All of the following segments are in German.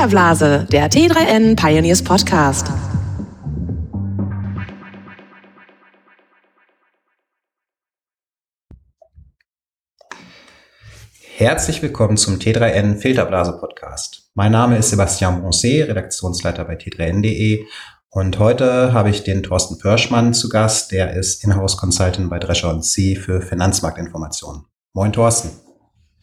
Filterblase, der T3N Pioneers Podcast. Herzlich willkommen zum T3N Filterblase Podcast. Mein Name ist Sebastian Bronce, Redaktionsleiter bei t3n.de und heute habe ich den Thorsten Pörschmann zu Gast, der ist Inhouse Consultant bei Drescher C für Finanzmarktinformationen. Moin Thorsten.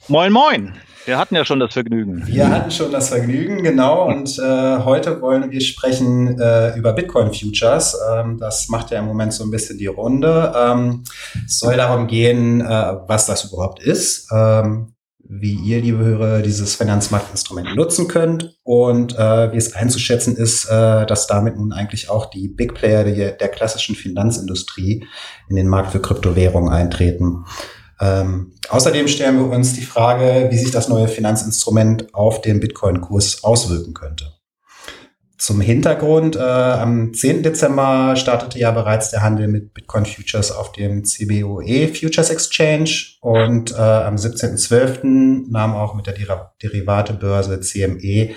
Moin, moin. Wir hatten ja schon das Vergnügen. Wir hatten schon das Vergnügen, genau. Und äh, heute wollen wir sprechen äh, über Bitcoin Futures. Ähm, das macht ja im Moment so ein bisschen die Runde. Ähm, es soll darum gehen, äh, was das überhaupt ist, ähm, wie ihr, liebe Hörer, dieses Finanzmarktinstrument nutzen könnt und äh, wie es einzuschätzen ist, äh, dass damit nun eigentlich auch die Big Player der, der klassischen Finanzindustrie in den Markt für Kryptowährungen eintreten. Ähm, außerdem stellen wir uns die Frage, wie sich das neue Finanzinstrument auf den Bitcoin-Kurs auswirken könnte. Zum Hintergrund, äh, am 10. Dezember startete ja bereits der Handel mit Bitcoin Futures auf dem CBOE Futures Exchange und äh, am 17.12. nahm auch mit der Der Derivatebörse CME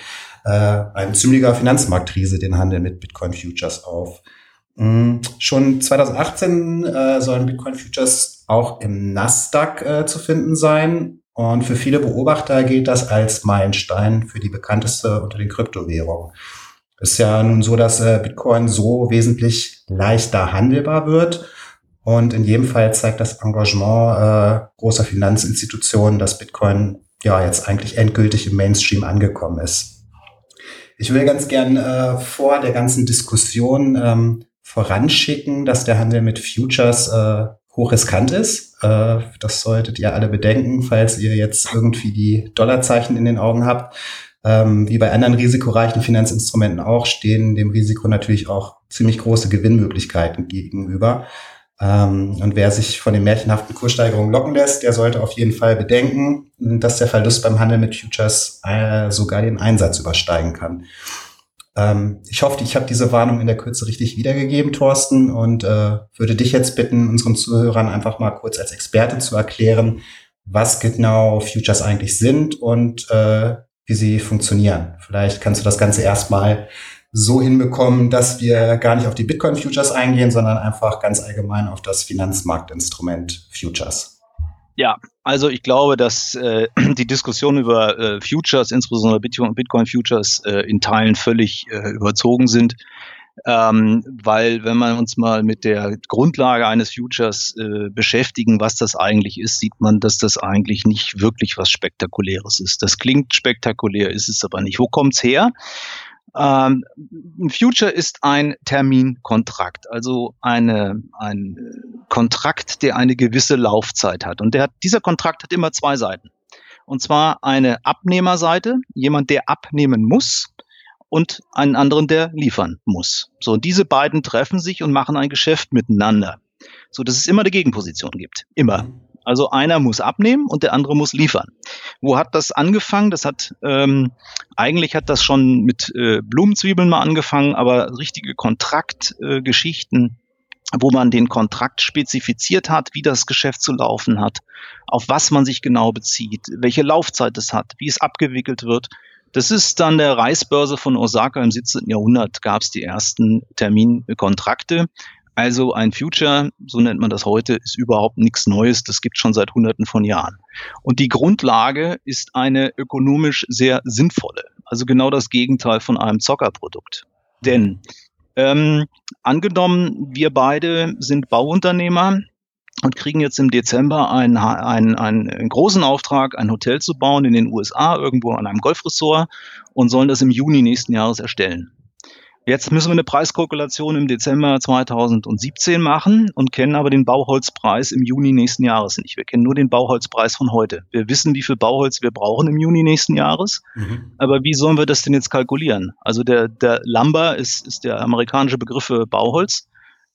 äh, ein ziemlicher Finanzmarktkrise den Handel mit Bitcoin Futures auf. Mhm. Schon 2018 äh, sollen Bitcoin Futures auch im Nasdaq äh, zu finden sein. Und für viele Beobachter gilt das als Meilenstein für die bekannteste unter den Kryptowährungen. Ist ja nun so, dass äh, Bitcoin so wesentlich leichter handelbar wird. Und in jedem Fall zeigt das Engagement äh, großer Finanzinstitutionen, dass Bitcoin ja jetzt eigentlich endgültig im Mainstream angekommen ist. Ich will ganz gern äh, vor der ganzen Diskussion ähm, voranschicken, dass der Handel mit Futures äh, hochriskant ist. Äh, das solltet ihr alle bedenken, falls ihr jetzt irgendwie die Dollarzeichen in den Augen habt. Ähm, wie bei anderen risikoreichen Finanzinstrumenten auch, stehen dem Risiko natürlich auch ziemlich große Gewinnmöglichkeiten gegenüber. Ähm, und wer sich von den märchenhaften Kurssteigerungen locken lässt, der sollte auf jeden Fall bedenken, dass der Verlust beim Handel mit Futures äh, sogar den Einsatz übersteigen kann. Ähm, ich hoffe, ich habe diese Warnung in der Kürze richtig wiedergegeben, Thorsten, und äh, würde dich jetzt bitten, unseren Zuhörern einfach mal kurz als Experte zu erklären, was genau Futures eigentlich sind und äh, wie sie funktionieren. Vielleicht kannst du das Ganze erstmal so hinbekommen, dass wir gar nicht auf die Bitcoin Futures eingehen, sondern einfach ganz allgemein auf das Finanzmarktinstrument Futures. Ja, also ich glaube, dass äh, die Diskussion über äh, Futures, insbesondere Bitcoin, Bitcoin Futures, äh, in Teilen völlig äh, überzogen sind. Ähm, weil wenn man uns mal mit der Grundlage eines Futures äh, beschäftigen, was das eigentlich ist, sieht man, dass das eigentlich nicht wirklich was Spektakuläres ist. Das klingt spektakulär, ist es aber nicht. Wo kommt's her? Ähm, ein Future ist ein Terminkontrakt, also eine, ein Kontrakt, der eine gewisse Laufzeit hat. Und der dieser Kontrakt hat immer zwei Seiten. Und zwar eine Abnehmerseite, jemand, der abnehmen muss, und einen anderen, der liefern muss. So, und diese beiden treffen sich und machen ein Geschäft miteinander. So, dass es immer eine Gegenposition gibt. Immer. Also einer muss abnehmen und der andere muss liefern. Wo hat das angefangen? Das hat ähm, eigentlich hat das schon mit äh, Blumenzwiebeln mal angefangen, aber richtige Kontraktgeschichten, äh, wo man den Kontrakt spezifiziert hat, wie das Geschäft zu laufen hat, auf was man sich genau bezieht, welche Laufzeit es hat, wie es abgewickelt wird. Das ist dann der Reisbörse von Osaka im 17. Jahrhundert gab es die ersten Terminkontrakte. Also ein Future, so nennt man das heute, ist überhaupt nichts Neues. Das gibt schon seit Hunderten von Jahren. Und die Grundlage ist eine ökonomisch sehr sinnvolle. Also genau das Gegenteil von einem Zockerprodukt. Denn ähm, angenommen, wir beide sind Bauunternehmer und kriegen jetzt im Dezember einen, einen, einen großen Auftrag, ein Hotel zu bauen in den USA, irgendwo an einem Golfressort und sollen das im Juni nächsten Jahres erstellen. Jetzt müssen wir eine Preiskalkulation im Dezember 2017 machen und kennen aber den Bauholzpreis im Juni nächsten Jahres nicht. Wir kennen nur den Bauholzpreis von heute. Wir wissen, wie viel Bauholz wir brauchen im Juni nächsten Jahres. Mhm. Aber wie sollen wir das denn jetzt kalkulieren? Also der, der Lumber ist, ist der amerikanische Begriff für Bauholz.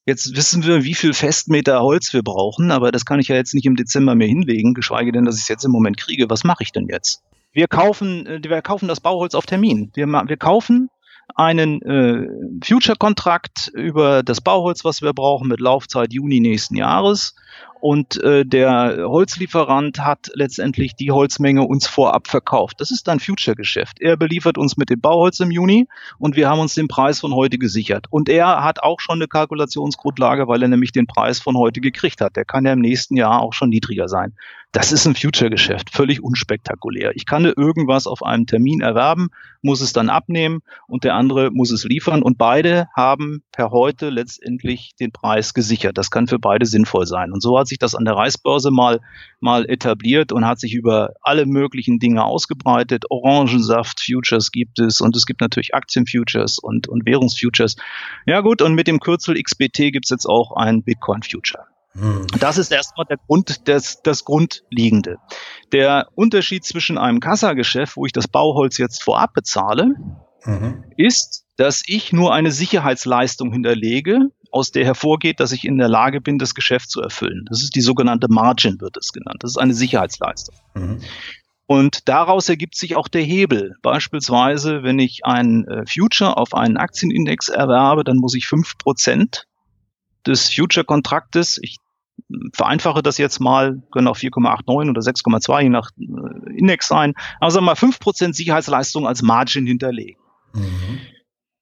Jetzt wissen wir, wie viel Festmeter Holz wir brauchen, aber das kann ich ja jetzt nicht im Dezember mehr hinlegen, geschweige denn, dass ich es jetzt im Moment kriege. Was mache ich denn jetzt? Wir kaufen, äh, wir kaufen das Bauholz auf Termin. Wir, wir kaufen einen äh, Future-Kontrakt über das Bauholz, was wir brauchen, mit Laufzeit Juni nächsten Jahres. und äh, der Holzlieferant hat letztendlich die Holzmenge uns vorab verkauft. Das ist ein Future-Geschäft. Er beliefert uns mit dem Bauholz im Juni und wir haben uns den Preis von heute gesichert. Und er hat auch schon eine Kalkulationsgrundlage, weil er nämlich den Preis von heute gekriegt hat. Der kann ja im nächsten Jahr auch schon niedriger sein. Das ist ein Future-Geschäft, völlig unspektakulär. Ich kann irgendwas auf einem Termin erwerben, muss es dann abnehmen und der andere muss es liefern und beide haben per heute letztendlich den Preis gesichert. Das kann für beide sinnvoll sein. Und so hat sich das an der Reisbörse mal, mal etabliert und hat sich über alle möglichen Dinge ausgebreitet. Orangensaft, Futures gibt es und es gibt natürlich Aktienfutures und, und Währungsfutures. Ja gut, und mit dem Kürzel XBT gibt es jetzt auch ein Bitcoin-Future. Hm. Das ist erstmal der Grund, das, das Grundliegende. Der Unterschied zwischen einem Kassageschäft, wo ich das Bauholz jetzt vorab bezahle, mhm. ist, dass ich nur eine Sicherheitsleistung hinterlege, aus der hervorgeht, dass ich in der Lage bin, das Geschäft zu erfüllen. Das ist die sogenannte Margin, wird es genannt. Das ist eine Sicherheitsleistung. Mhm. Und daraus ergibt sich auch der Hebel. Beispielsweise, wenn ich ein äh, Future auf einen Aktienindex erwerbe, dann muss ich fünf Prozent des Future-Kontraktes, ich vereinfache das jetzt mal, können auch 4,89 oder 6,2 je nach äh, Index sein, aber sagen wir mal 5% Sicherheitsleistung als Margin hinterlegen. Mhm.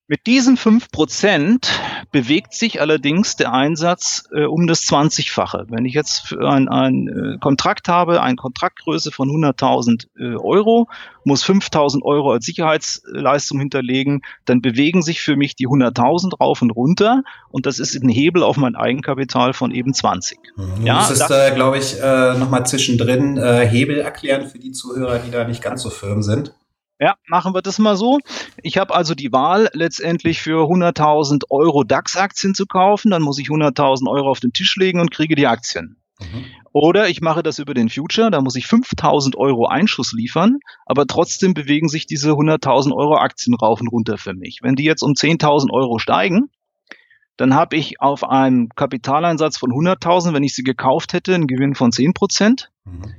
Mit diesen fünf Prozent bewegt sich allerdings der Einsatz äh, um das 20-fache. Wenn ich jetzt ein, ein äh, Kontrakt habe, eine Kontraktgröße von 100.000 äh, Euro, muss 5.000 Euro als Sicherheitsleistung hinterlegen, dann bewegen sich für mich die 100.000 rauf und runter und das ist ein Hebel auf mein Eigenkapital von eben 20. Mhm. Ja, das ist, äh, glaube ich, äh, nochmal zwischendrin äh, Hebel erklären für die Zuhörer, die da nicht ganz so firm sind. Ja, machen wir das mal so. Ich habe also die Wahl, letztendlich für 100.000 Euro DAX-Aktien zu kaufen. Dann muss ich 100.000 Euro auf den Tisch legen und kriege die Aktien. Mhm. Oder ich mache das über den Future, da muss ich 5.000 Euro Einschuss liefern, aber trotzdem bewegen sich diese 100.000 Euro Aktien rauf und runter für mich. Wenn die jetzt um 10.000 Euro steigen, dann habe ich auf einem Kapitaleinsatz von 100.000, wenn ich sie gekauft hätte, einen Gewinn von 10 Prozent. Mhm.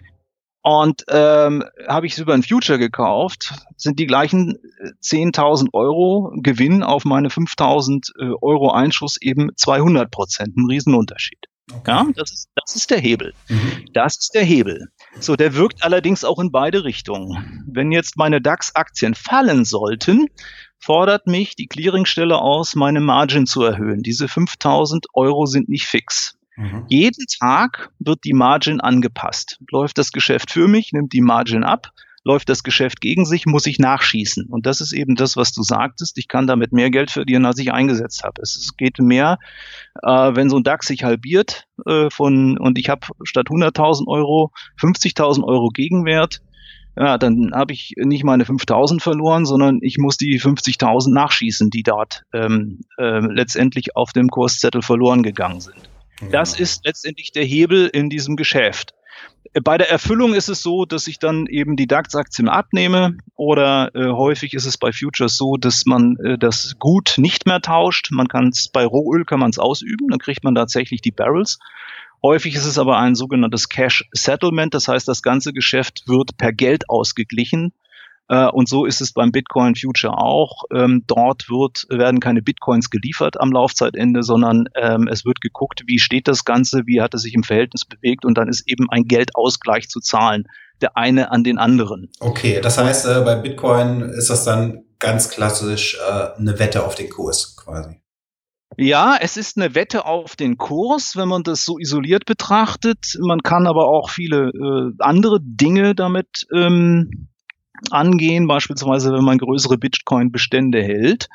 Und ähm, habe ich es über ein Future gekauft, sind die gleichen 10.000 äh, Euro Gewinn auf meine 5.000 äh, Euro Einschuss eben 200 Prozent. Ein Riesenunterschied. Okay. Ja, das ist, das ist der Hebel. Mhm. Das ist der Hebel. So, der wirkt allerdings auch in beide Richtungen. Wenn jetzt meine DAX-Aktien fallen sollten, fordert mich die Clearingstelle aus, meine Margin zu erhöhen. Diese 5000 Euro sind nicht fix. Mhm. Jeden Tag wird die Margin angepasst. Läuft das Geschäft für mich, nimmt die Margin ab. Läuft das Geschäft gegen sich, muss ich nachschießen. Und das ist eben das, was du sagtest. Ich kann damit mehr Geld verdienen, als ich eingesetzt habe. Es geht mehr, äh, wenn so ein DAX sich halbiert äh, von und ich habe statt 100.000 Euro 50.000 Euro Gegenwert, ja, dann habe ich nicht meine 5000 verloren, sondern ich muss die 50.000 nachschießen, die dort ähm, äh, letztendlich auf dem Kurszettel verloren gegangen sind. Das ist letztendlich der Hebel in diesem Geschäft. Bei der Erfüllung ist es so, dass ich dann eben die DAX-Aktien abnehme oder äh, häufig ist es bei Futures so, dass man äh, das Gut nicht mehr tauscht. Man kann es bei Rohöl kann man es ausüben, dann kriegt man tatsächlich die Barrels. Häufig ist es aber ein sogenanntes Cash Settlement, das heißt, das ganze Geschäft wird per Geld ausgeglichen. Äh, und so ist es beim Bitcoin Future auch. Ähm, dort wird, werden keine Bitcoins geliefert am Laufzeitende, sondern ähm, es wird geguckt, wie steht das Ganze, wie hat es sich im Verhältnis bewegt und dann ist eben ein Geldausgleich zu zahlen, der eine an den anderen. Okay, das heißt, äh, bei Bitcoin ist das dann ganz klassisch äh, eine Wette auf den Kurs quasi. Ja, es ist eine Wette auf den Kurs, wenn man das so isoliert betrachtet. Man kann aber auch viele äh, andere Dinge damit ähm, angehen. Beispielsweise, wenn man größere Bitcoin-Bestände hält,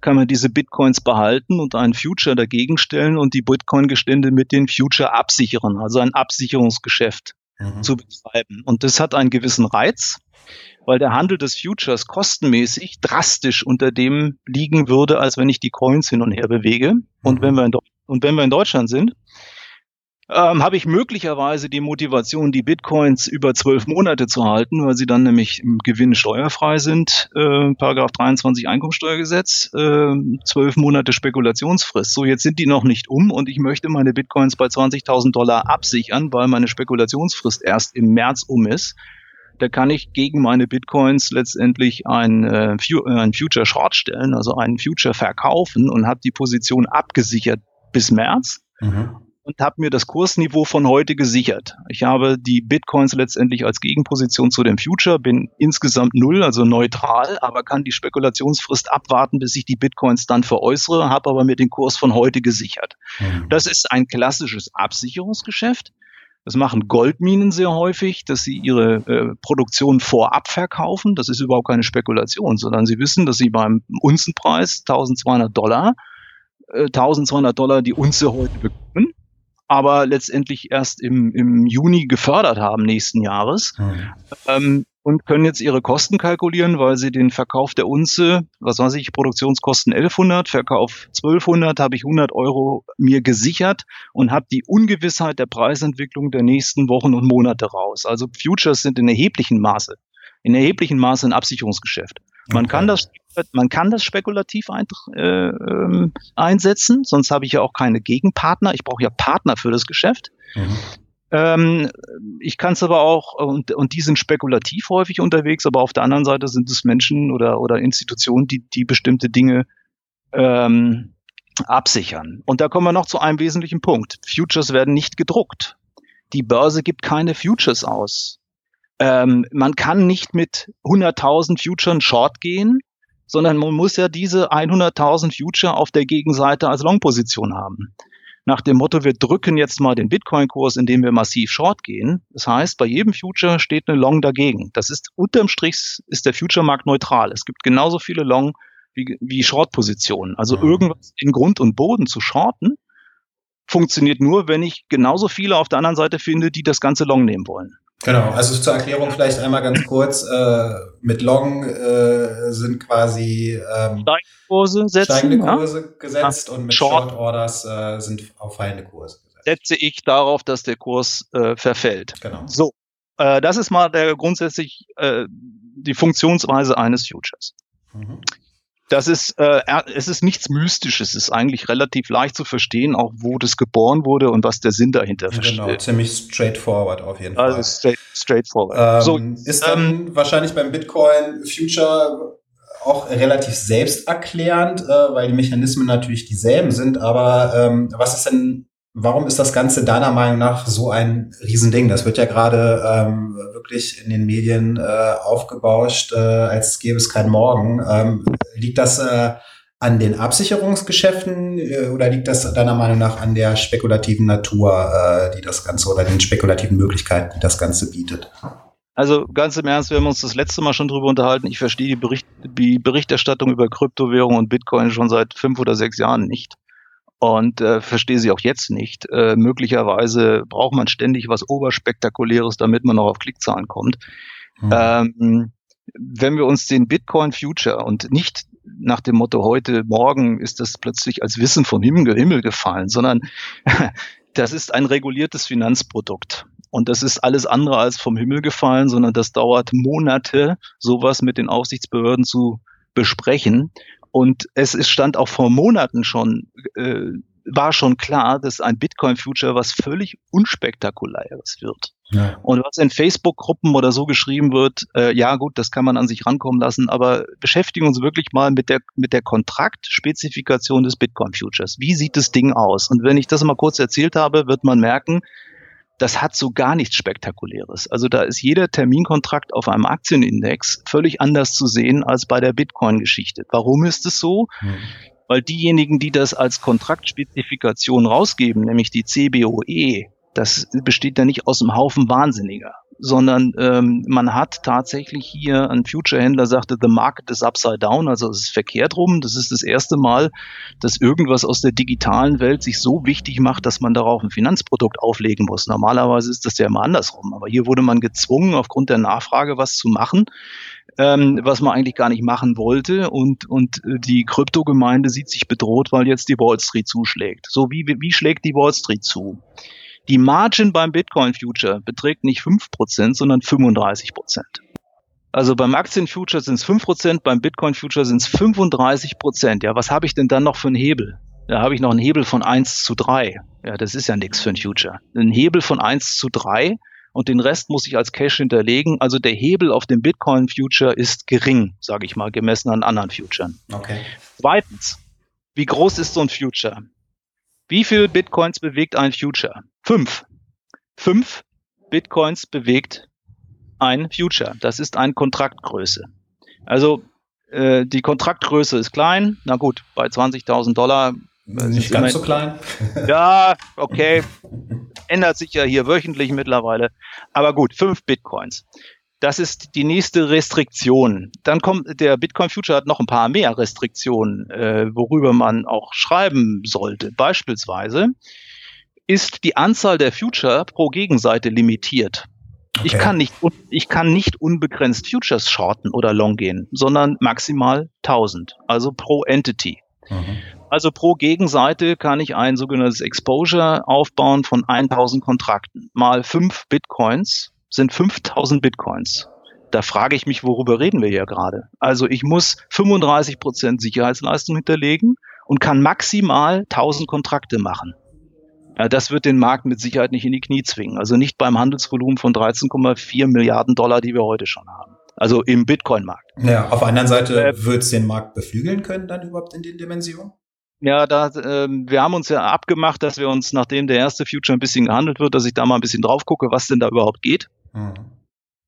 kann man diese Bitcoins behalten und einen Future dagegen stellen und die Bitcoin-Bestände mit den Future absichern, also ein Absicherungsgeschäft mhm. zu betreiben. Und das hat einen gewissen Reiz, weil der Handel des Futures kostenmäßig drastisch unter dem liegen würde, als wenn ich die Coins hin und her bewege. Mhm. Und wenn wir in, und wenn wir in Deutschland sind, ähm, habe ich möglicherweise die Motivation, die Bitcoins über zwölf Monate zu halten, weil sie dann nämlich im Gewinn steuerfrei sind. Äh, Paragraph 23 Einkommensteuergesetz, äh, zwölf Monate Spekulationsfrist. So, jetzt sind die noch nicht um und ich möchte meine Bitcoins bei 20.000 Dollar absichern, weil meine Spekulationsfrist erst im März um ist. Da kann ich gegen meine Bitcoins letztendlich ein, äh, ein Future Short stellen, also einen Future verkaufen und habe die Position abgesichert bis März. Mhm und habe mir das Kursniveau von heute gesichert. Ich habe die Bitcoins letztendlich als Gegenposition zu dem Future, bin insgesamt null, also neutral, aber kann die Spekulationsfrist abwarten, bis ich die Bitcoins dann veräußere, habe aber mir den Kurs von heute gesichert. Mhm. Das ist ein klassisches Absicherungsgeschäft. Das machen Goldminen sehr häufig, dass sie ihre äh, Produktion vorab verkaufen. Das ist überhaupt keine Spekulation, sondern sie wissen, dass sie beim Unzenpreis 1200 Dollar, äh, 1200 Dollar die Unze heute bekommen aber letztendlich erst im, im Juni gefördert haben nächsten Jahres. Mhm. Ähm, und können jetzt ihre Kosten kalkulieren, weil sie den Verkauf der Unze, was weiß ich, Produktionskosten 1100, Verkauf 1200, habe ich 100 Euro mir gesichert und habe die Ungewissheit der Preisentwicklung der nächsten Wochen und Monate raus. Also Futures sind in erheblichem Maße, in erheblichem Maße ein Absicherungsgeschäft. Man okay. kann das, man kann das spekulativ ein, äh, ähm, einsetzen, sonst habe ich ja auch keine Gegenpartner. Ich brauche ja Partner für das Geschäft. Mhm. Ähm, ich kann es aber auch, und, und die sind spekulativ häufig unterwegs, aber auf der anderen Seite sind es Menschen oder, oder Institutionen, die, die bestimmte Dinge ähm, absichern. Und da kommen wir noch zu einem wesentlichen Punkt. Futures werden nicht gedruckt. Die Börse gibt keine Futures aus. Ähm, man kann nicht mit 100.000 Futures Short gehen, sondern man muss ja diese 100.000 Future auf der Gegenseite als Long-Position haben. Nach dem Motto, wir drücken jetzt mal den Bitcoin-Kurs, indem wir massiv Short gehen. Das heißt, bei jedem Future steht eine Long dagegen. Das ist unterm Strich ist der Future-Markt neutral. Es gibt genauso viele Long wie, wie Short-Positionen. Also mhm. irgendwas in Grund und Boden zu shorten, funktioniert nur, wenn ich genauso viele auf der anderen Seite finde, die das ganze Long nehmen wollen. Genau, also zur Erklärung vielleicht einmal ganz kurz. Äh, mit Long äh, sind quasi ähm, steigende Kurse, setzen, steigende Kurse ja? gesetzt ja. und mit Short, Short Orders äh, sind auf fallende Kurse gesetzt. Setze ich darauf, dass der Kurs äh, verfällt. Genau. So, äh, das ist mal der grundsätzlich äh, die Funktionsweise eines Futures. Mhm das ist, äh, es ist nichts Mystisches. Es ist eigentlich relativ leicht zu verstehen, auch wo das geboren wurde und was der Sinn dahinter genau, versteht. Genau, ziemlich straightforward auf jeden also Fall. Also straight, straightforward. Ähm, so, ist dann ähm, wahrscheinlich beim Bitcoin Future auch relativ selbsterklärend, äh, weil die Mechanismen natürlich dieselben sind. Aber ähm, was ist denn Warum ist das Ganze deiner Meinung nach so ein Riesending? Das wird ja gerade ähm, wirklich in den Medien äh, aufgebauscht, äh, als gäbe es kein Morgen. Ähm, liegt das äh, an den Absicherungsgeschäften äh, oder liegt das deiner Meinung nach an der spekulativen Natur, äh, die das Ganze oder den spekulativen Möglichkeiten, die das Ganze bietet? Also ganz im Ernst, wir haben uns das letzte Mal schon drüber unterhalten. Ich verstehe die, Bericht, die Berichterstattung über Kryptowährungen und Bitcoin schon seit fünf oder sechs Jahren nicht und äh, verstehe sie auch jetzt nicht. Äh, möglicherweise braucht man ständig was Oberspektakuläres, damit man noch auf Klickzahlen kommt. Mhm. Ähm, wenn wir uns den Bitcoin Future und nicht nach dem Motto heute, morgen ist das plötzlich als Wissen vom Himmel, Himmel gefallen, sondern das ist ein reguliertes Finanzprodukt. Und das ist alles andere als vom Himmel gefallen, sondern das dauert Monate, sowas mit den Aufsichtsbehörden zu besprechen. Und es ist, stand auch vor Monaten schon, äh, war schon klar, dass ein Bitcoin-Future was völlig unspektakuläres wird. Ja. Und was in Facebook-Gruppen oder so geschrieben wird, äh, ja gut, das kann man an sich rankommen lassen, aber beschäftigen uns wirklich mal mit der, mit der Kontraktspezifikation des Bitcoin-Futures. Wie sieht das Ding aus? Und wenn ich das mal kurz erzählt habe, wird man merken, das hat so gar nichts Spektakuläres. Also da ist jeder Terminkontrakt auf einem Aktienindex völlig anders zu sehen als bei der Bitcoin-Geschichte. Warum ist es so? Hm. Weil diejenigen, die das als Kontraktspezifikation rausgeben, nämlich die CBOE, das besteht ja nicht aus einem Haufen Wahnsinniger sondern ähm, man hat tatsächlich hier, ein Future-Händler sagte, the market is upside down, also es ist verkehrt rum. Das ist das erste Mal, dass irgendwas aus der digitalen Welt sich so wichtig macht, dass man darauf ein Finanzprodukt auflegen muss. Normalerweise ist das ja immer andersrum, aber hier wurde man gezwungen, aufgrund der Nachfrage was zu machen, ähm, was man eigentlich gar nicht machen wollte und, und die Kryptogemeinde sieht sich bedroht, weil jetzt die Wall Street zuschlägt. So wie, wie schlägt die Wall Street zu? Die Margin beim Bitcoin Future beträgt nicht 5%, sondern 35%. Also beim Aktien-Future sind es 5%, beim Bitcoin-Future sind es 35%. Ja, was habe ich denn dann noch für einen Hebel? Da habe ich noch einen Hebel von 1 zu 3. Ja, das ist ja nichts für ein Future. Ein Hebel von 1 zu 3 und den Rest muss ich als Cash hinterlegen. Also der Hebel auf dem Bitcoin-Future ist gering, sage ich mal, gemessen an anderen Futuren. Okay. Zweitens, wie groß ist so ein Future? Wie viel Bitcoins bewegt ein Future? Fünf. Fünf Bitcoins bewegt ein Future. Das ist eine Kontraktgröße. Also äh, die Kontraktgröße ist klein. Na gut, bei 20.000 Dollar. Äh, Nicht ganz so klein. Ja, okay. Ändert sich ja hier wöchentlich mittlerweile. Aber gut, fünf Bitcoins. Das ist die nächste Restriktion. Dann kommt der Bitcoin Future hat noch ein paar mehr Restriktionen, äh, worüber man auch schreiben sollte. Beispielsweise ist die Anzahl der Future pro Gegenseite limitiert. Okay. Ich, kann nicht, ich kann nicht unbegrenzt Futures shorten oder long gehen, sondern maximal 1000, also pro Entity. Mhm. Also pro Gegenseite kann ich ein sogenanntes Exposure aufbauen von 1000 Kontrakten mal 5 Bitcoins sind 5000 Bitcoins. Da frage ich mich, worüber reden wir hier gerade? Also ich muss 35 Prozent Sicherheitsleistung hinterlegen und kann maximal 1000 Kontrakte machen. Ja, das wird den Markt mit Sicherheit nicht in die Knie zwingen. Also nicht beim Handelsvolumen von 13,4 Milliarden Dollar, die wir heute schon haben. Also im Bitcoin-Markt. Ja, auf der anderen Seite äh, wird es den Markt beflügeln können dann überhaupt in den Dimensionen? Ja, da, äh, wir haben uns ja abgemacht, dass wir uns, nachdem der erste Future ein bisschen gehandelt wird, dass ich da mal ein bisschen drauf gucke, was denn da überhaupt geht. Mhm.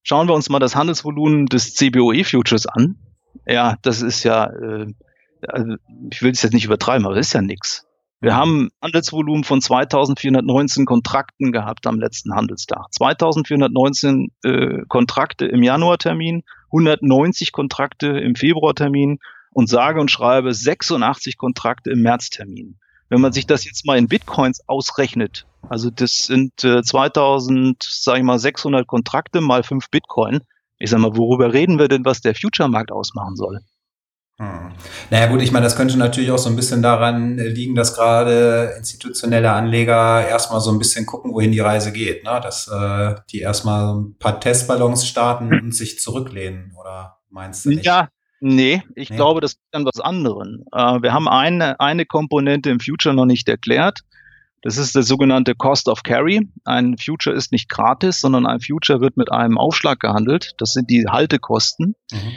Schauen wir uns mal das Handelsvolumen des CBOE Futures an. Ja, das ist ja, äh, also ich will es jetzt nicht übertreiben, aber das ist ja nichts. Wir haben Handelsvolumen von 2419 Kontrakten gehabt am letzten Handelstag. 2419 äh, Kontrakte im Januartermin, 190 Kontrakte im Februartermin und sage und schreibe 86 Kontrakte im Märztermin. Wenn man sich das jetzt mal in Bitcoins ausrechnet, also das sind äh, 2000, sage ich mal, 600 Kontrakte mal 5 Bitcoin. Ich sag mal, worüber reden wir denn, was der Future-Markt ausmachen soll? Hm. Naja gut, ich meine, das könnte natürlich auch so ein bisschen daran liegen, dass gerade institutionelle Anleger erstmal so ein bisschen gucken, wohin die Reise geht. Ne? Dass äh, die erstmal ein paar Testballons starten und sich zurücklehnen, oder meinst du nicht? Ja, nee, ich nee. glaube, das ist dann was anderen. Äh, wir haben eine, eine Komponente im Future noch nicht erklärt. Das ist der sogenannte Cost of Carry. Ein Future ist nicht gratis, sondern ein Future wird mit einem Aufschlag gehandelt. Das sind die Haltekosten. Mhm.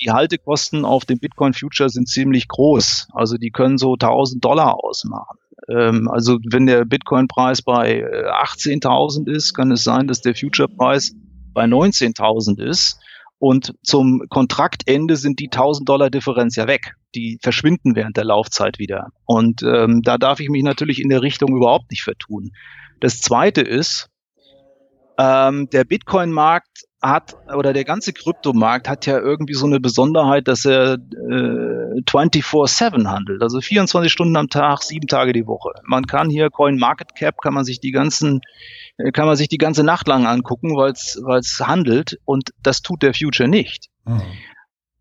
Die Haltekosten auf dem Bitcoin Future sind ziemlich groß. Also die können so 1000 Dollar ausmachen. Ähm, also wenn der Bitcoin-Preis bei 18.000 äh, ist, kann es sein, dass der Future-Preis bei 19.000 ist. Und zum Kontraktende sind die 1000 Dollar Differenz ja weg. Die verschwinden während der Laufzeit wieder. Und ähm, da darf ich mich natürlich in der Richtung überhaupt nicht vertun. Das Zweite ist, ähm, der Bitcoin-Markt hat, oder der ganze Kryptomarkt hat ja irgendwie so eine Besonderheit, dass er äh, 24-7 handelt. Also 24 Stunden am Tag, sieben Tage die Woche. Man kann hier Coin Market Cap, kann man sich die ganzen äh, kann man sich die ganze Nacht lang angucken, weil es handelt und das tut der Future nicht. Mhm.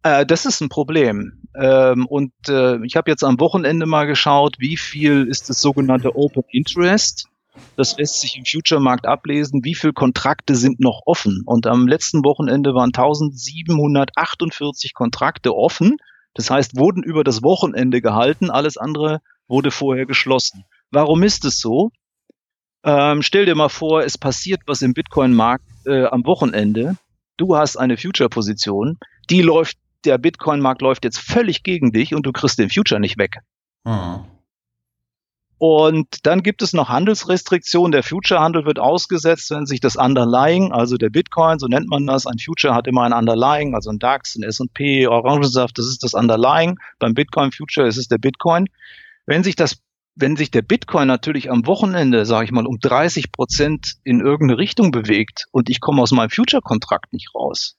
Äh, das ist ein Problem. Ähm, und äh, ich habe jetzt am Wochenende mal geschaut, wie viel ist das sogenannte Open Interest. Das lässt sich im Future-Markt ablesen, wie viele Kontrakte sind noch offen. Und am letzten Wochenende waren 1748 Kontrakte offen. Das heißt, wurden über das Wochenende gehalten, alles andere wurde vorher geschlossen. Warum ist es so? Ähm, stell dir mal vor, es passiert was im Bitcoin-Markt äh, am Wochenende. Du hast eine Future-Position, die läuft, der Bitcoin-Markt läuft jetzt völlig gegen dich und du kriegst den Future nicht weg. Hm. Und dann gibt es noch Handelsrestriktionen. Der Future-Handel wird ausgesetzt, wenn sich das Underlying, also der Bitcoin, so nennt man das, ein Future hat immer ein Underlying, also ein DAX, ein S&P, Orangensaft, das ist das Underlying. Beim Bitcoin Future ist es der Bitcoin. Wenn sich das wenn sich der Bitcoin natürlich am Wochenende, sage ich mal, um 30 Prozent in irgendeine Richtung bewegt und ich komme aus meinem Future-Kontrakt nicht raus,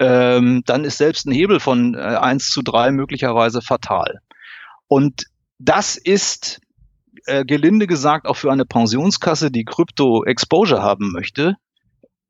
ähm, dann ist selbst ein Hebel von äh, 1 zu 3 möglicherweise fatal. Und das ist äh, gelinde gesagt auch für eine Pensionskasse, die Krypto-Exposure haben möchte,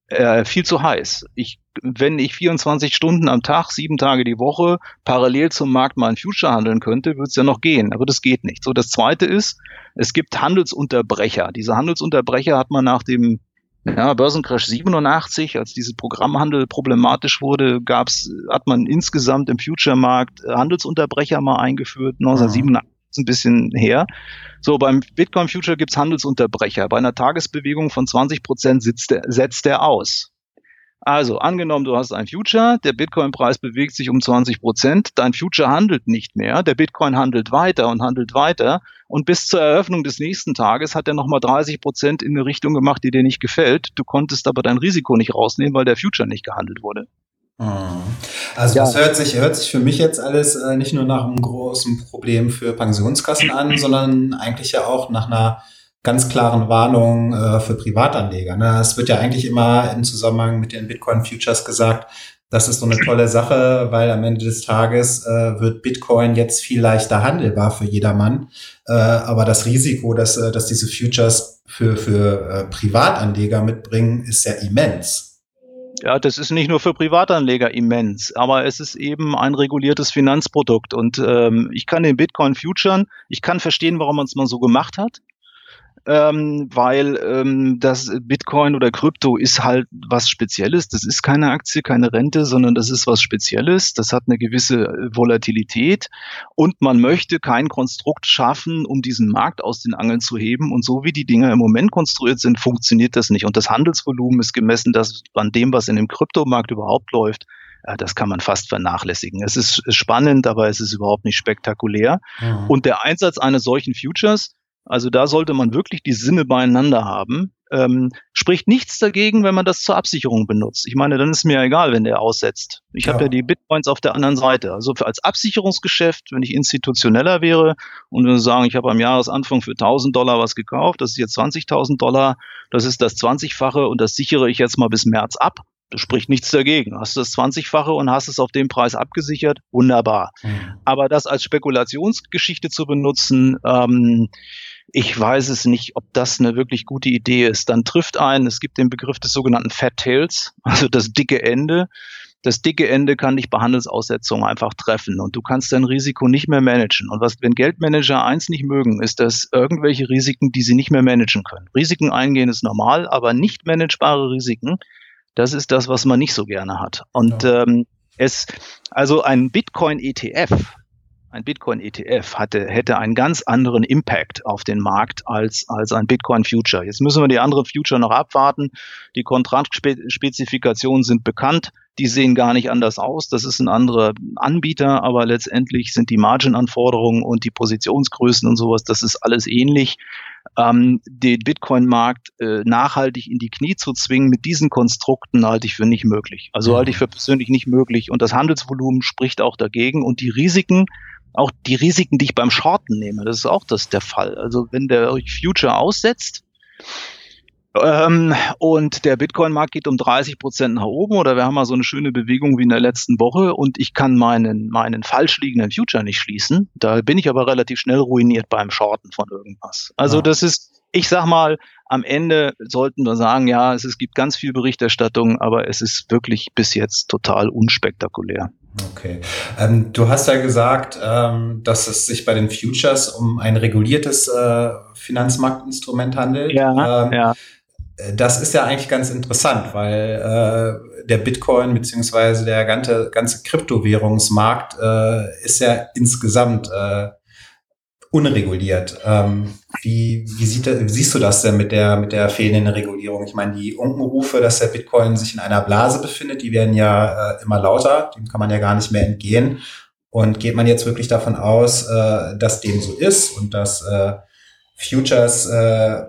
äh, viel zu heiß. Ich, wenn ich 24 Stunden am Tag, sieben Tage die Woche parallel zum Markt mal ein Future handeln könnte, würde es ja noch gehen. Aber das geht nicht. So, das zweite ist, es gibt Handelsunterbrecher. Diese Handelsunterbrecher hat man nach dem ja, Börsencrash 87, als dieses Programmhandel problematisch wurde, gab's, hat man insgesamt im Future-Markt Handelsunterbrecher mal eingeführt, 1987 ein bisschen her. So, beim Bitcoin Future gibt's Handelsunterbrecher. Bei einer Tagesbewegung von 20 Prozent setzt der aus. Also angenommen, du hast ein Future, der Bitcoin-Preis bewegt sich um 20 Prozent, dein Future handelt nicht mehr, der Bitcoin handelt weiter und handelt weiter und bis zur Eröffnung des nächsten Tages hat er nochmal 30 Prozent in eine Richtung gemacht, die dir nicht gefällt. Du konntest aber dein Risiko nicht rausnehmen, weil der Future nicht gehandelt wurde. Mhm. Also ja. das hört sich, hört sich für mich jetzt alles äh, nicht nur nach einem großen Problem für Pensionskassen an, sondern eigentlich ja auch nach einer ganz klaren Warnung äh, für Privatanleger. Ne? Es wird ja eigentlich immer im Zusammenhang mit den Bitcoin Futures gesagt, das ist so eine tolle Sache, weil am Ende des Tages äh, wird Bitcoin jetzt viel leichter handelbar für jedermann. Äh, aber das Risiko, dass, äh, dass diese Futures für, für äh, Privatanleger mitbringen, ist ja immens. Ja, das ist nicht nur für Privatanleger immens, aber es ist eben ein reguliertes Finanzprodukt. Und ähm, ich kann den Bitcoin futuren, ich kann verstehen, warum man es mal so gemacht hat ähm, weil ähm, das Bitcoin oder Krypto ist halt was Spezielles. Das ist keine Aktie, keine Rente, sondern das ist was Spezielles. Das hat eine gewisse äh, Volatilität und man möchte kein Konstrukt schaffen, um diesen Markt aus den Angeln zu heben. Und so wie die Dinger im Moment konstruiert sind, funktioniert das nicht. Und das Handelsvolumen ist gemessen das an dem, was in dem Kryptomarkt überhaupt läuft, das kann man fast vernachlässigen. Es ist spannend, aber es ist überhaupt nicht spektakulär. Mhm. Und der Einsatz eines solchen Futures also da sollte man wirklich die Sinne beieinander haben. Ähm, spricht nichts dagegen, wenn man das zur Absicherung benutzt. Ich meine, dann ist mir egal, wenn der aussetzt. Ich ja. habe ja die Bitcoins auf der anderen Seite. Also für, als Absicherungsgeschäft, wenn ich institutioneller wäre und würde sagen, ich habe am Jahresanfang für 1000 Dollar was gekauft, das ist jetzt 20.000 Dollar, das ist das 20-fache und das sichere ich jetzt mal bis März ab. Das spricht nichts dagegen. Hast du das 20-fache und hast es auf dem Preis abgesichert, wunderbar. Mhm. Aber das als Spekulationsgeschichte zu benutzen, ähm, ich weiß es nicht, ob das eine wirklich gute Idee ist. Dann trifft ein, es gibt den Begriff des sogenannten Fat Tails, also das dicke Ende. Das dicke Ende kann dich bei Handelsaussetzungen einfach treffen und du kannst dein Risiko nicht mehr managen. Und was, wenn Geldmanager eins nicht mögen, ist, dass irgendwelche Risiken, die sie nicht mehr managen können. Risiken eingehen ist normal, aber nicht managebare Risiken, das ist das, was man nicht so gerne hat. Und ja. ähm, es, also ein Bitcoin-ETF, ein Bitcoin-ETF hatte, hätte einen ganz anderen Impact auf den Markt als, als ein Bitcoin-Future. Jetzt müssen wir die anderen Future noch abwarten. Die Kontraktspezifikationen sind bekannt. Die sehen gar nicht anders aus. Das ist ein anderer Anbieter, aber letztendlich sind die Margin-Anforderungen und die Positionsgrößen und sowas, das ist alles ähnlich. Ähm, den Bitcoin-Markt äh, nachhaltig in die Knie zu zwingen mit diesen Konstrukten halte ich für nicht möglich. Also halte ich für persönlich nicht möglich. Und das Handelsvolumen spricht auch dagegen. Und die Risiken, auch die Risiken, die ich beim Shorten nehme, das ist auch das der Fall. Also wenn der Future aussetzt, ähm, und der Bitcoin-Markt geht um 30 Prozent nach oben oder wir haben mal so eine schöne Bewegung wie in der letzten Woche und ich kann meinen, meinen falsch liegenden Future nicht schließen. Da bin ich aber relativ schnell ruiniert beim Shorten von irgendwas. Also ja. das ist, ich sag mal, am Ende sollten wir sagen, ja, es, es gibt ganz viel Berichterstattung, aber es ist wirklich bis jetzt total unspektakulär. Okay. Ähm, du hast ja gesagt, ähm, dass es sich bei den Futures um ein reguliertes äh, Finanzmarktinstrument handelt. Ja, ähm, ja. Das ist ja eigentlich ganz interessant, weil äh, der Bitcoin beziehungsweise der ganze, ganze Kryptowährungsmarkt äh, ist ja insgesamt äh, unreguliert. Ähm, wie wie, sieht, siehst du das denn mit der, mit der fehlenden Regulierung? Ich meine, die Unkenrufe, dass der Bitcoin sich in einer Blase befindet, die werden ja äh, immer lauter, dem kann man ja gar nicht mehr entgehen. Und geht man jetzt wirklich davon aus, äh, dass dem so ist und dass äh, Futures äh,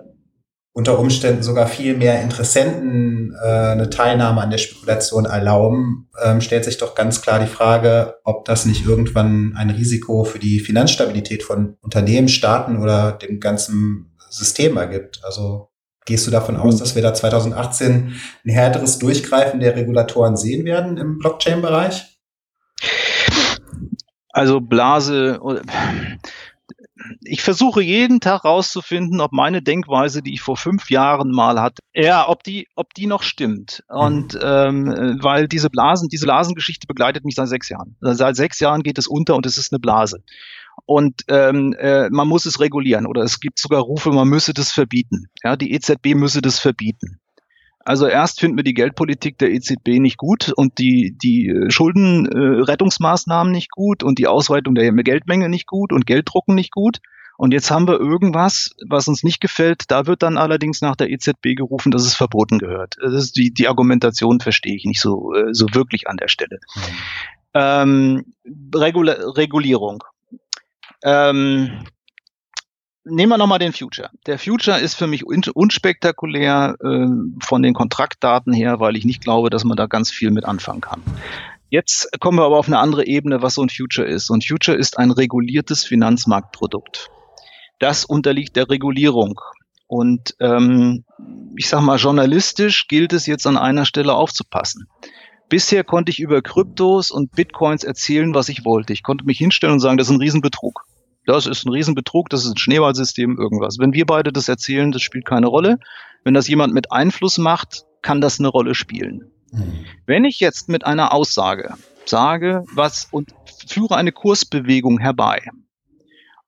unter Umständen sogar viel mehr Interessenten äh, eine Teilnahme an der Spekulation erlauben, ähm, stellt sich doch ganz klar die Frage, ob das nicht irgendwann ein Risiko für die Finanzstabilität von Unternehmen, Staaten oder dem ganzen System ergibt. Also gehst du davon aus, dass wir da 2018 ein härteres Durchgreifen der Regulatoren sehen werden im Blockchain-Bereich? Also Blase, ich versuche jeden Tag rauszufinden, ob meine Denkweise, die ich vor fünf Jahren mal hatte, ja, ob die, ob die noch stimmt. Und mhm. ähm, weil diese Blasen, diese Blasengeschichte begleitet mich seit sechs Jahren. Seit sechs Jahren geht es unter und es ist eine Blase. Und ähm, äh, man muss es regulieren oder es gibt sogar Rufe, man müsse das verbieten. Ja, die EZB müsse das verbieten. Also erst finden wir die Geldpolitik der EZB nicht gut und die, die äh, Schuldenrettungsmaßnahmen äh, nicht gut und die Ausweitung der Geldmenge nicht gut und Gelddrucken nicht gut. Und jetzt haben wir irgendwas, was uns nicht gefällt. Da wird dann allerdings nach der EZB gerufen, dass es verboten gehört. Das ist die, die Argumentation verstehe ich nicht so, äh, so wirklich an der Stelle. Mhm. Ähm, Regula Regulierung. Ähm, nehmen wir nochmal den Future. Der Future ist für mich unspektakulär äh, von den Kontraktdaten her, weil ich nicht glaube, dass man da ganz viel mit anfangen kann. Jetzt kommen wir aber auf eine andere Ebene, was so ein Future ist. Und Future ist ein reguliertes Finanzmarktprodukt. Das unterliegt der Regulierung. Und ähm, ich sage mal, journalistisch gilt es jetzt an einer Stelle aufzupassen. Bisher konnte ich über Kryptos und Bitcoins erzählen, was ich wollte. Ich konnte mich hinstellen und sagen, das ist ein Riesenbetrug. Das ist ein Riesenbetrug, das ist ein Schneeballsystem, irgendwas. Wenn wir beide das erzählen, das spielt keine Rolle. Wenn das jemand mit Einfluss macht, kann das eine Rolle spielen. Mhm. Wenn ich jetzt mit einer Aussage sage, was und führe eine Kursbewegung herbei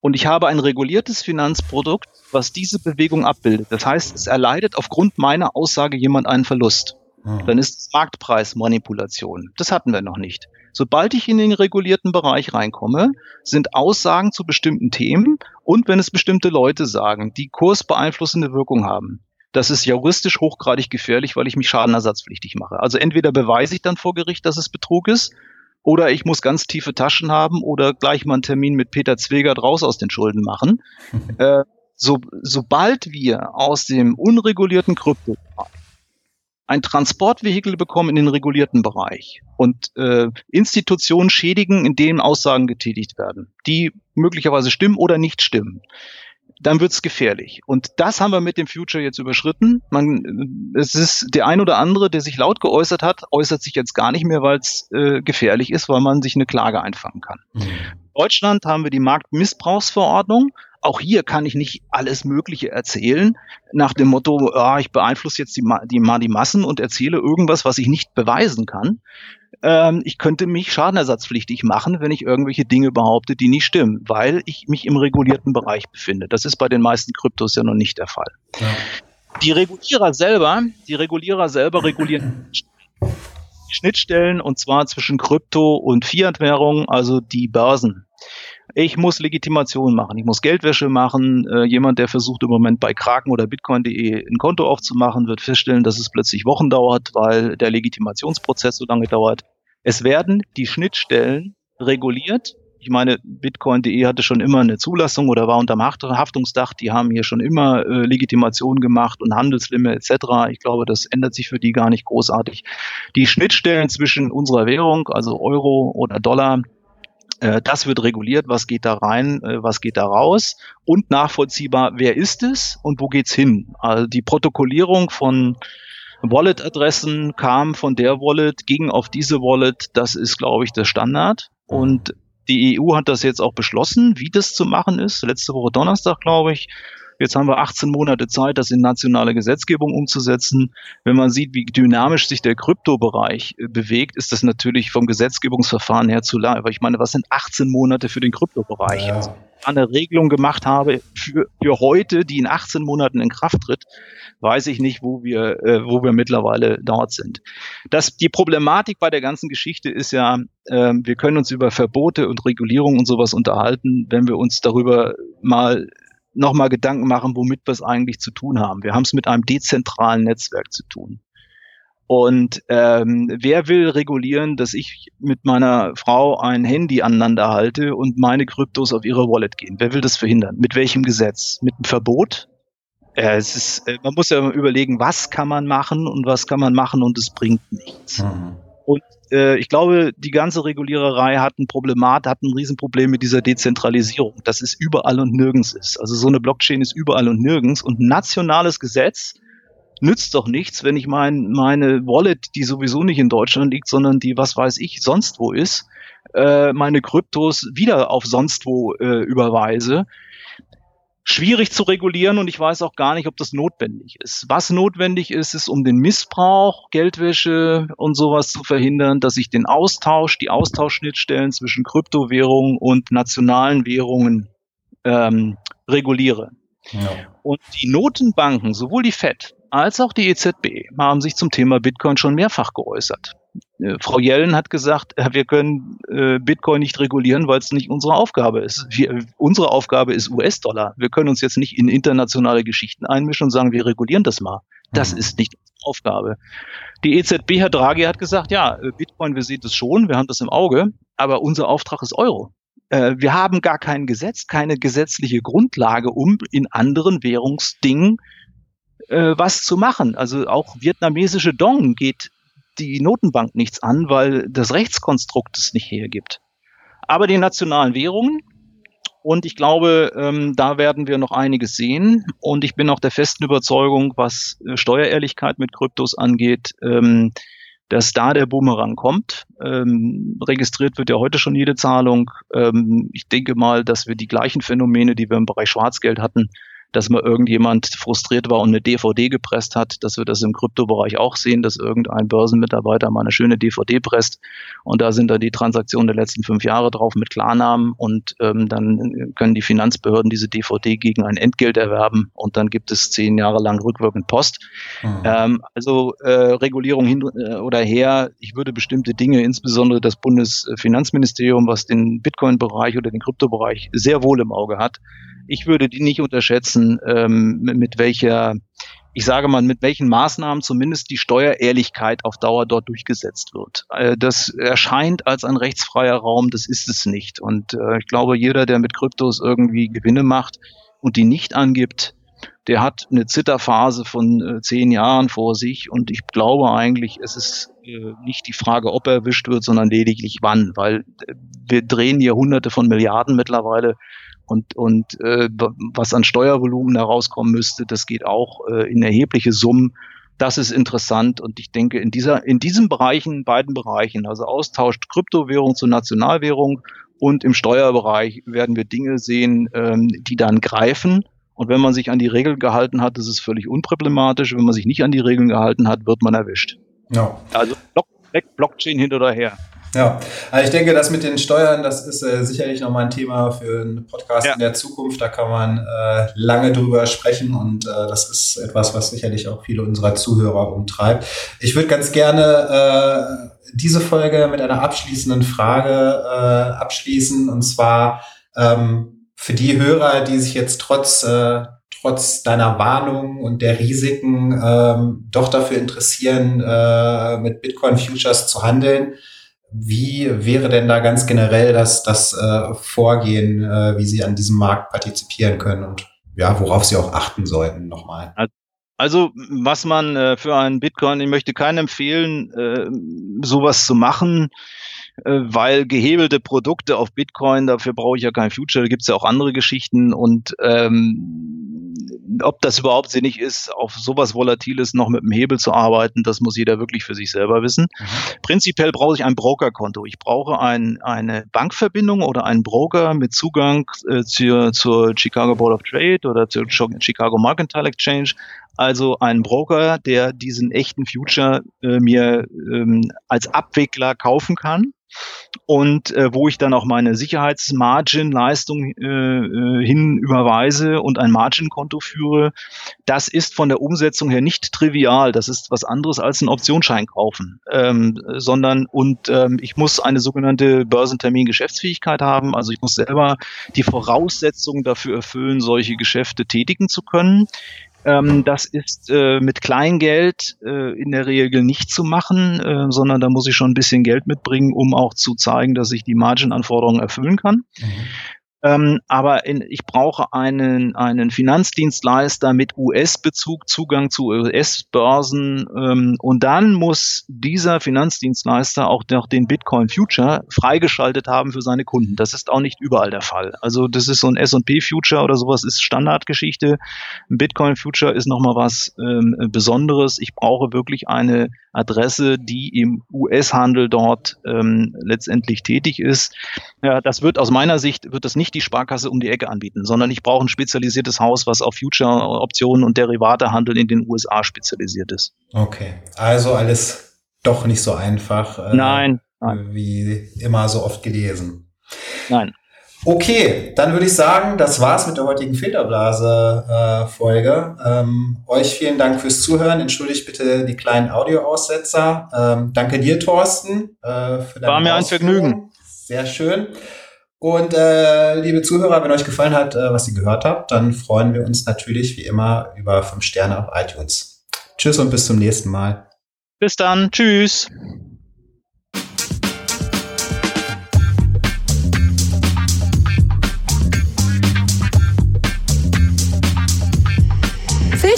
und ich habe ein reguliertes Finanzprodukt, was diese Bewegung abbildet, das heißt, es erleidet aufgrund meiner Aussage jemand einen Verlust, mhm. dann ist es Marktpreismanipulation. Das hatten wir noch nicht. Sobald ich in den regulierten Bereich reinkomme, sind Aussagen zu bestimmten Themen und wenn es bestimmte Leute sagen, die kursbeeinflussende Wirkung haben, das ist juristisch hochgradig gefährlich, weil ich mich schadenersatzpflichtig mache. Also entweder beweise ich dann vor Gericht, dass es Betrug ist, oder ich muss ganz tiefe Taschen haben oder gleich mal einen Termin mit Peter Zwegert raus aus den Schulden machen. äh, so, sobald wir aus dem unregulierten Krypto ein Transportvehikel bekommen in den regulierten Bereich und äh, Institutionen schädigen, in denen Aussagen getätigt werden, die möglicherweise stimmen oder nicht stimmen, dann wird's gefährlich. Und das haben wir mit dem Future jetzt überschritten. Man, es ist der ein oder andere, der sich laut geäußert hat, äußert sich jetzt gar nicht mehr, weil es äh, gefährlich ist, weil man sich eine Klage einfangen kann. Mhm. In Deutschland haben wir die Marktmissbrauchsverordnung. Auch hier kann ich nicht alles Mögliche erzählen, nach dem Motto, ah, ich beeinflusse jetzt die, die, die Massen und erzähle irgendwas, was ich nicht beweisen kann ähm, ich könnte mich schadenersatzpflichtig machen, wenn ich irgendwelche Dinge behaupte, die nicht stimmen, weil ich mich im regulierten Bereich befinde. Das ist bei den meisten Kryptos ja noch nicht der Fall. Ja. Die Regulierer selber, die Regulierer selber regulieren Schnittstellen und zwar zwischen Krypto und Fiat-Währung, also die Börsen. Ich muss Legitimation machen, ich muss Geldwäsche machen. Äh, jemand, der versucht im Moment bei Kraken oder Bitcoin.de ein Konto aufzumachen, wird feststellen, dass es plötzlich Wochen dauert, weil der Legitimationsprozess so lange dauert. Es werden die Schnittstellen reguliert. Ich meine, Bitcoin.de hatte schon immer eine Zulassung oder war unter dem Haftungsdach. Die haben hier schon immer äh, Legitimation gemacht und Handelslimit etc. Ich glaube, das ändert sich für die gar nicht großartig. Die Schnittstellen zwischen unserer Währung, also Euro oder Dollar, äh, das wird reguliert, was geht da rein, äh, was geht da raus und nachvollziehbar, wer ist es und wo geht's hin. Also die Protokollierung von Wallet-Adressen kam von der Wallet, ging auf diese Wallet, das ist, glaube ich, der Standard. Und die EU hat das jetzt auch beschlossen, wie das zu machen ist. Letzte Woche Donnerstag, glaube ich. Jetzt haben wir 18 Monate Zeit, das in nationale Gesetzgebung umzusetzen. Wenn man sieht, wie dynamisch sich der Kryptobereich äh, bewegt, ist das natürlich vom Gesetzgebungsverfahren her zu lang. Aber ich meine, was sind 18 Monate für den Kryptobereich? Ja. Also, eine Regelung gemacht habe für, für heute, die in 18 Monaten in Kraft tritt, weiß ich nicht, wo wir, äh, wo wir mittlerweile dort sind. Das, die Problematik bei der ganzen Geschichte ist ja, äh, wir können uns über Verbote und Regulierung und sowas unterhalten, wenn wir uns darüber mal nochmal Gedanken machen, womit wir es eigentlich zu tun haben. Wir haben es mit einem dezentralen Netzwerk zu tun. Und ähm, wer will regulieren, dass ich mit meiner Frau ein Handy aneinander halte und meine Kryptos auf ihre Wallet gehen? Wer will das verhindern? Mit welchem Gesetz? Mit einem Verbot? Äh, es ist, äh, man muss ja überlegen, was kann man machen und was kann man machen und es bringt nichts. Mhm. Und äh, ich glaube, die ganze Reguliererei hat ein Problemat, hat ein Riesenproblem mit dieser Dezentralisierung, dass es überall und nirgends ist. Also so eine Blockchain ist überall und nirgends und nationales Gesetz nützt doch nichts, wenn ich mein, meine Wallet, die sowieso nicht in Deutschland liegt, sondern die, was weiß ich, sonst wo ist, äh, meine Kryptos wieder auf sonst wo äh, überweise schwierig zu regulieren und ich weiß auch gar nicht, ob das notwendig ist. Was notwendig ist, ist, um den Missbrauch, Geldwäsche und sowas zu verhindern, dass ich den Austausch, die Austauschschnittstellen zwischen Kryptowährungen und nationalen Währungen ähm, reguliere. Ja. Und die Notenbanken, sowohl die FED als auch die EZB, haben sich zum Thema Bitcoin schon mehrfach geäußert. Äh, Frau Yellen hat gesagt, äh, wir können äh, Bitcoin nicht regulieren, weil es nicht unsere Aufgabe ist. Wir, unsere Aufgabe ist US-Dollar. Wir können uns jetzt nicht in internationale Geschichten einmischen und sagen, wir regulieren das mal. Das mhm. ist nicht unsere Aufgabe. Die EZB, Herr Draghi, hat gesagt, ja, Bitcoin, wir sehen das schon, wir haben das im Auge, aber unser Auftrag ist Euro. Wir haben gar kein Gesetz, keine gesetzliche Grundlage, um in anderen Währungsdingen äh, was zu machen. Also auch vietnamesische Dong geht die Notenbank nichts an, weil das Rechtskonstrukt es nicht hergibt. Aber die nationalen Währungen, und ich glaube, ähm, da werden wir noch einiges sehen. Und ich bin auch der festen Überzeugung, was äh, Steuerehrlichkeit mit Kryptos angeht, ähm, dass da der Boomerang kommt. Ähm, registriert wird ja heute schon jede Zahlung. Ähm, ich denke mal, dass wir die gleichen Phänomene, die wir im Bereich Schwarzgeld hatten, dass mal irgendjemand frustriert war und eine DVD gepresst hat, dass wir das im Kryptobereich auch sehen, dass irgendein Börsenmitarbeiter mal eine schöne DVD presst und da sind dann die Transaktionen der letzten fünf Jahre drauf mit Klarnamen und ähm, dann können die Finanzbehörden diese DVD gegen ein Entgelt erwerben und dann gibt es zehn Jahre lang rückwirkend Post. Mhm. Ähm, also äh, Regulierung hin äh, oder her, ich würde bestimmte Dinge, insbesondere das Bundesfinanzministerium, was den Bitcoin-Bereich oder den Kryptobereich sehr wohl im Auge hat, ich würde die nicht unterschätzen, ähm, mit, mit welcher, ich sage mal, mit welchen Maßnahmen zumindest die Steuerehrlichkeit auf Dauer dort durchgesetzt wird. Äh, das erscheint als ein rechtsfreier Raum, das ist es nicht. Und äh, ich glaube, jeder, der mit Kryptos irgendwie Gewinne macht und die nicht angibt, der hat eine Zitterphase von äh, zehn Jahren vor sich und ich glaube eigentlich, es ist äh, nicht die Frage, ob er erwischt wird, sondern lediglich wann, weil äh, wir drehen hier hunderte von Milliarden mittlerweile und, und äh, was an Steuervolumen herauskommen müsste, das geht auch äh, in erhebliche Summen. Das ist interessant und ich denke, in dieser, in diesen Bereichen, beiden Bereichen, also austauscht Kryptowährung zu Nationalwährung und im Steuerbereich werden wir Dinge sehen, ähm, die dann greifen. Und wenn man sich an die Regeln gehalten hat, ist es völlig unproblematisch. Wenn man sich nicht an die Regeln gehalten hat, wird man erwischt. Ja. Also Blockchain hin oder her. Ja, also ich denke, das mit den Steuern, das ist äh, sicherlich nochmal ein Thema für einen Podcast ja. in der Zukunft. Da kann man äh, lange drüber sprechen und äh, das ist etwas, was sicherlich auch viele unserer Zuhörer umtreibt. Ich würde ganz gerne äh, diese Folge mit einer abschließenden Frage äh, abschließen und zwar ähm, für die Hörer, die sich jetzt trotz äh, trotz deiner Warnung und der Risiken ähm, doch dafür interessieren, mit Bitcoin Futures zu handeln. Wie wäre denn da ganz generell das, das äh, Vorgehen, äh, wie Sie an diesem Markt partizipieren können und ja, worauf Sie auch achten sollten nochmal? Also was man äh, für einen Bitcoin, ich möchte keinen empfehlen, äh, sowas zu machen, weil gehebelte Produkte auf Bitcoin, dafür brauche ich ja kein Future, da gibt es ja auch andere Geschichten und ähm, ob das überhaupt sinnig ist, auf sowas Volatiles noch mit dem Hebel zu arbeiten, das muss jeder wirklich für sich selber wissen. Mhm. Prinzipiell brauche ich ein Brokerkonto. Ich brauche ein, eine Bankverbindung oder einen Broker mit Zugang äh, zur, zur Chicago Board of Trade oder zur Chicago Mercantile Exchange. Also einen Broker, der diesen echten Future äh, mir ähm, als Abwickler kaufen kann und äh, wo ich dann auch meine Sicherheitsmargin-Leistung äh, äh, hin überweise und ein Margin-Konto führe, das ist von der Umsetzung her nicht trivial. Das ist was anderes als ein Optionsschein kaufen, ähm, sondern und ähm, ich muss eine sogenannte Börsentermin-Geschäftsfähigkeit haben. Also ich muss selber die Voraussetzungen dafür erfüllen, solche Geschäfte tätigen zu können. Ähm, das ist äh, mit Kleingeld äh, in der Regel nicht zu machen, äh, sondern da muss ich schon ein bisschen Geld mitbringen, um auch zu zeigen, dass ich die Margin-Anforderungen erfüllen kann. Mhm. Ähm, aber in, ich brauche einen, einen Finanzdienstleister mit US-Bezug, Zugang zu US-Börsen. Ähm, und dann muss dieser Finanzdienstleister auch noch den Bitcoin Future freigeschaltet haben für seine Kunden. Das ist auch nicht überall der Fall. Also das ist so ein S&P Future oder sowas ist Standardgeschichte. Ein Bitcoin Future ist nochmal was ähm, Besonderes. Ich brauche wirklich eine Adresse, die im US-Handel dort ähm, letztendlich tätig ist. Ja, das wird aus meiner Sicht wird das nicht die Sparkasse um die Ecke anbieten, sondern ich brauche ein spezialisiertes Haus, was auf Future-Optionen und Derivatehandel in den USA spezialisiert ist. Okay, also alles doch nicht so einfach. Äh, nein, nein. Wie immer so oft gelesen. Nein. Okay, dann würde ich sagen, das war's mit der heutigen Filterblase-Folge. Ähm, euch vielen Dank fürs Zuhören. Entschuldigt bitte die kleinen Audioaussetzer. Ähm, danke dir, Thorsten, äh, für War mir ein Vergnügen. Sehr schön. Und äh, liebe Zuhörer, wenn euch gefallen hat, äh, was ihr gehört habt, dann freuen wir uns natürlich wie immer über fünf Sterne auf iTunes. Tschüss und bis zum nächsten Mal. Bis dann. Tschüss.